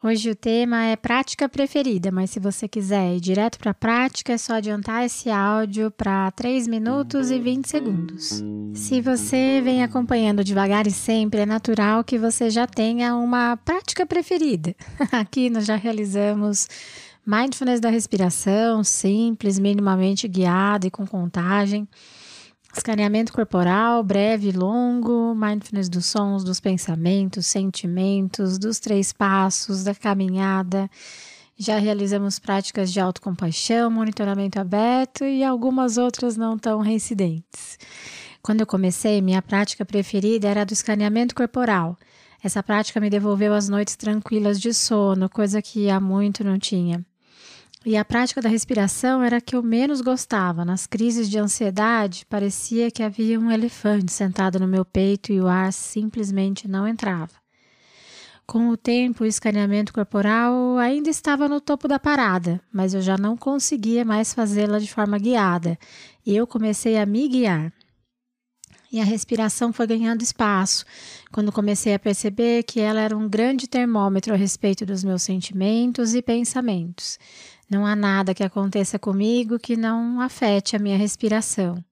Hoje o tema é prática preferida, mas se você quiser ir direto para a prática, é só adiantar esse áudio para 3 minutos e 20 segundos. Se você vem acompanhando devagar e sempre, é natural que você já tenha uma prática preferida. Aqui nós já realizamos mindfulness da respiração, simples, minimamente guiado e com contagem. Escaneamento corporal, breve e longo, mindfulness dos sons, dos pensamentos, sentimentos, dos três passos, da caminhada. Já realizamos práticas de autocompaixão, monitoramento aberto e algumas outras não tão reincidentes. Quando eu comecei, minha prática preferida era a do escaneamento corporal. Essa prática me devolveu as noites tranquilas de sono, coisa que há muito não tinha. E a prática da respiração era a que eu menos gostava. Nas crises de ansiedade, parecia que havia um elefante sentado no meu peito e o ar simplesmente não entrava. Com o tempo, o escaneamento corporal ainda estava no topo da parada, mas eu já não conseguia mais fazê-la de forma guiada, e eu comecei a me guiar. E a respiração foi ganhando espaço, quando comecei a perceber que ela era um grande termômetro a respeito dos meus sentimentos e pensamentos. Não há nada que aconteça comigo que não afete a minha respiração.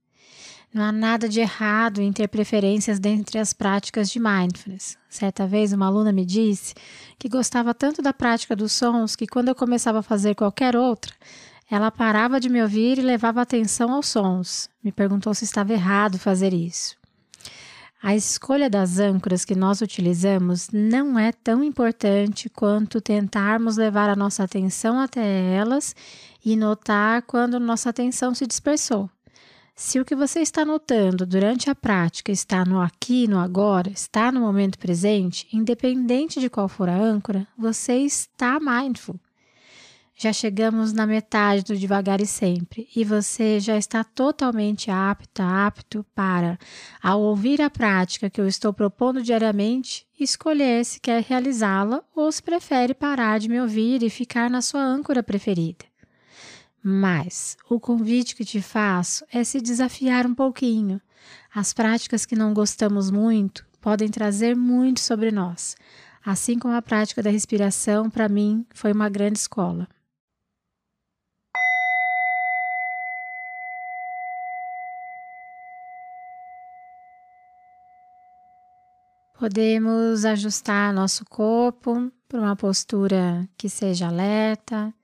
Não há nada de errado em ter preferências dentre as práticas de mindfulness. Certa vez, uma aluna me disse que gostava tanto da prática dos sons que, quando eu começava a fazer qualquer outra, ela parava de me ouvir e levava atenção aos sons. Me perguntou se estava errado fazer isso. A escolha das âncoras que nós utilizamos não é tão importante quanto tentarmos levar a nossa atenção até elas e notar quando nossa atenção se dispersou. Se o que você está notando durante a prática está no aqui, no agora, está no momento presente, independente de qual for a âncora, você está mindful. Já chegamos na metade do devagar e sempre, e você já está totalmente apta, apto para, ao ouvir a prática que eu estou propondo diariamente, escolher se quer realizá-la ou se prefere parar de me ouvir e ficar na sua âncora preferida. Mas o convite que te faço é se desafiar um pouquinho. As práticas que não gostamos muito podem trazer muito sobre nós, assim como a prática da respiração, para mim, foi uma grande escola. Podemos ajustar nosso corpo para uma postura que seja alerta,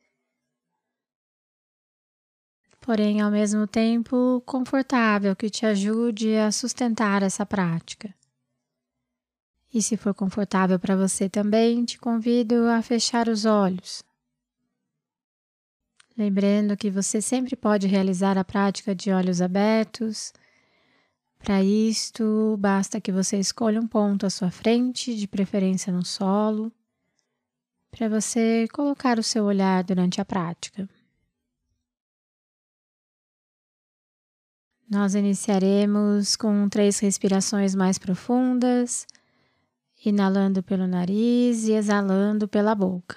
porém ao mesmo tempo confortável, que te ajude a sustentar essa prática. E se for confortável para você também, te convido a fechar os olhos. Lembrando que você sempre pode realizar a prática de olhos abertos para isto, basta que você escolha um ponto à sua frente, de preferência no solo, para você colocar o seu olhar durante a prática. Nós iniciaremos com três respirações mais profundas, inalando pelo nariz e exalando pela boca.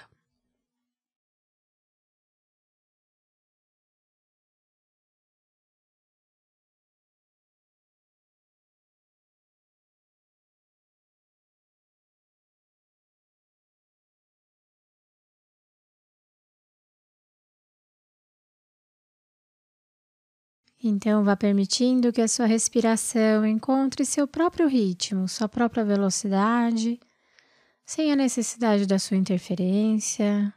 Então, vá permitindo que a sua respiração encontre seu próprio ritmo, sua própria velocidade, sem a necessidade da sua interferência.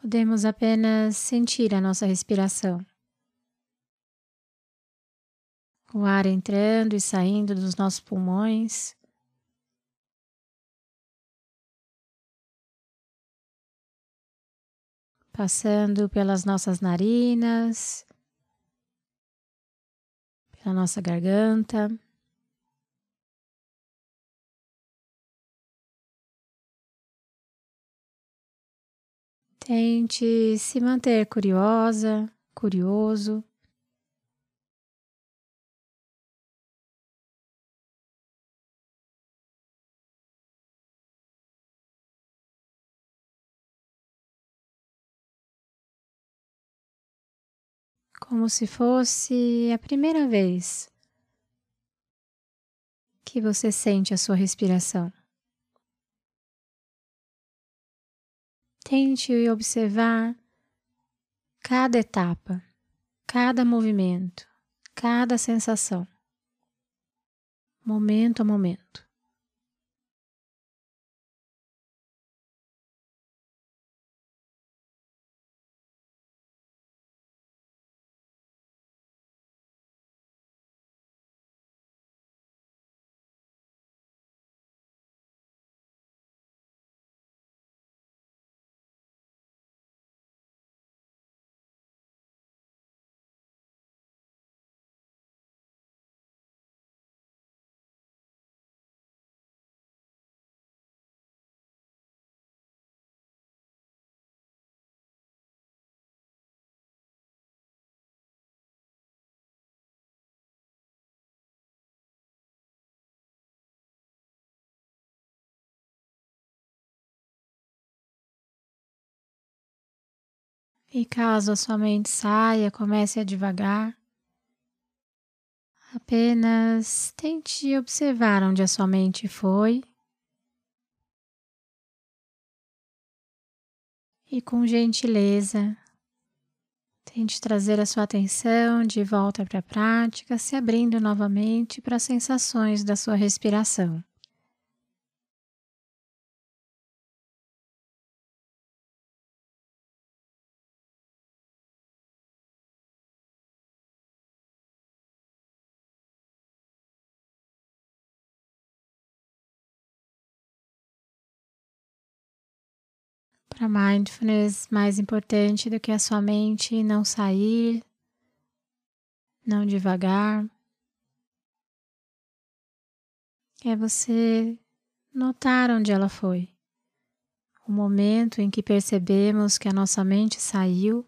Podemos apenas sentir a nossa respiração. O ar entrando e saindo dos nossos pulmões. passando pelas nossas narinas, pela nossa garganta. Tente se manter curiosa, curioso. Como se fosse a primeira vez que você sente a sua respiração. Tente observar cada etapa, cada movimento, cada sensação, momento a momento. E caso a sua mente saia, comece a devagar. Apenas tente observar onde a sua mente foi. E com gentileza, tente trazer a sua atenção de volta para a prática, se abrindo novamente para as sensações da sua respiração. Para mindfulness, mais importante do que a sua mente não sair, não devagar, é você notar onde ela foi. O momento em que percebemos que a nossa mente saiu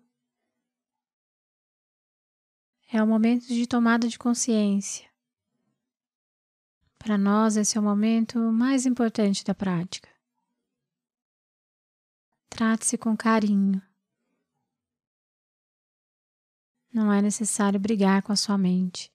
é o momento de tomada de consciência. Para nós, esse é o momento mais importante da prática. Trate-se com carinho. Não é necessário brigar com a sua mente.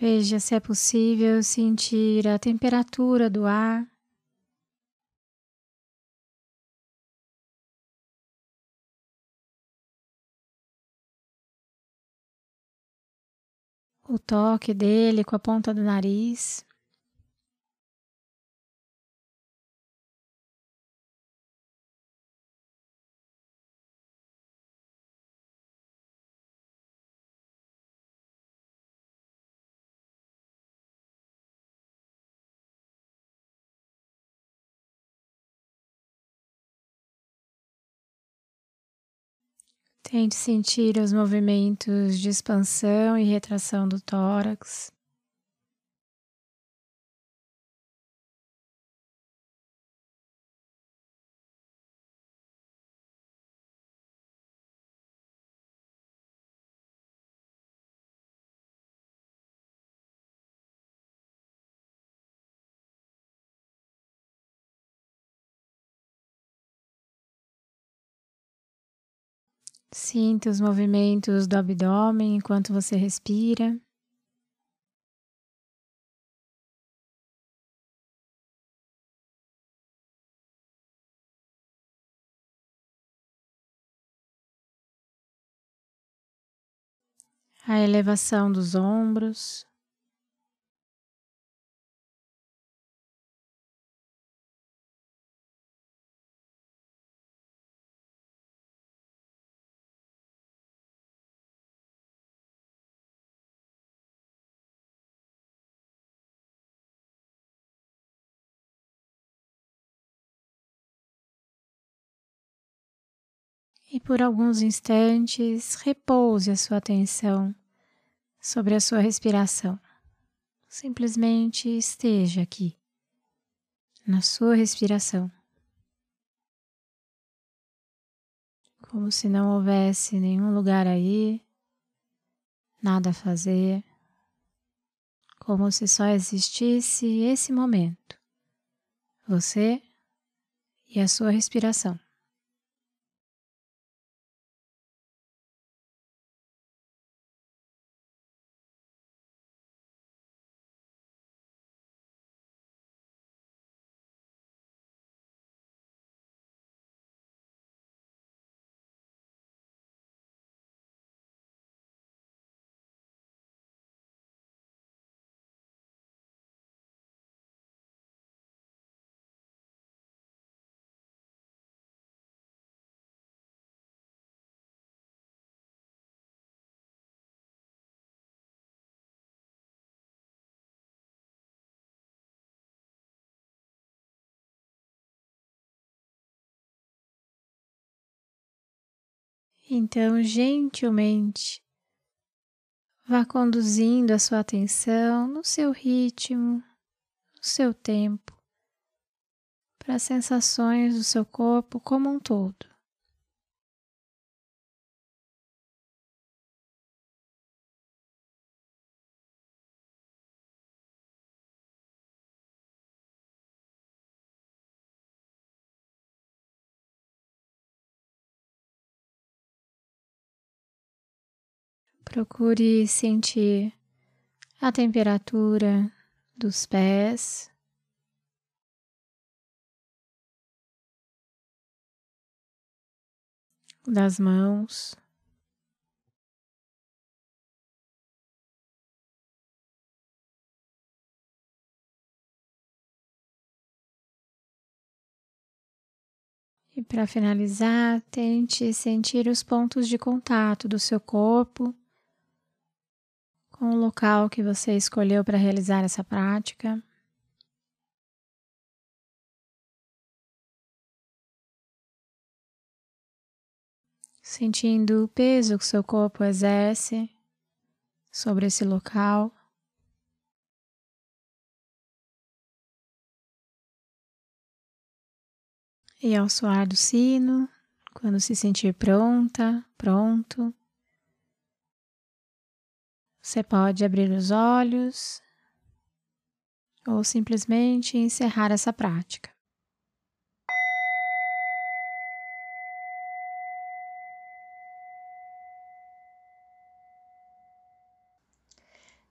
Veja se é possível sentir a temperatura do ar. O toque dele com a ponta do nariz. Tente sentir os movimentos de expansão e retração do tórax. Sinta os movimentos do abdômen enquanto você respira. A elevação dos ombros. E por alguns instantes repouse a sua atenção sobre a sua respiração. Simplesmente esteja aqui, na sua respiração. Como se não houvesse nenhum lugar aí, nada a fazer, como se só existisse esse momento, você e a sua respiração. Então, gentilmente, vá conduzindo a sua atenção no seu ritmo, no seu tempo, para as sensações do seu corpo como um todo. Procure sentir a temperatura dos pés, das mãos. E para finalizar, tente sentir os pontos de contato do seu corpo com o local que você escolheu para realizar essa prática. Sentindo o peso que seu corpo exerce sobre esse local. E ao soar do sino, quando se sentir pronta, pronto, você pode abrir os olhos ou simplesmente encerrar essa prática.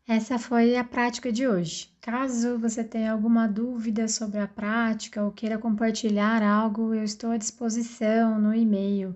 Essa foi a prática de hoje. Caso você tenha alguma dúvida sobre a prática ou queira compartilhar algo, eu estou à disposição no e-mail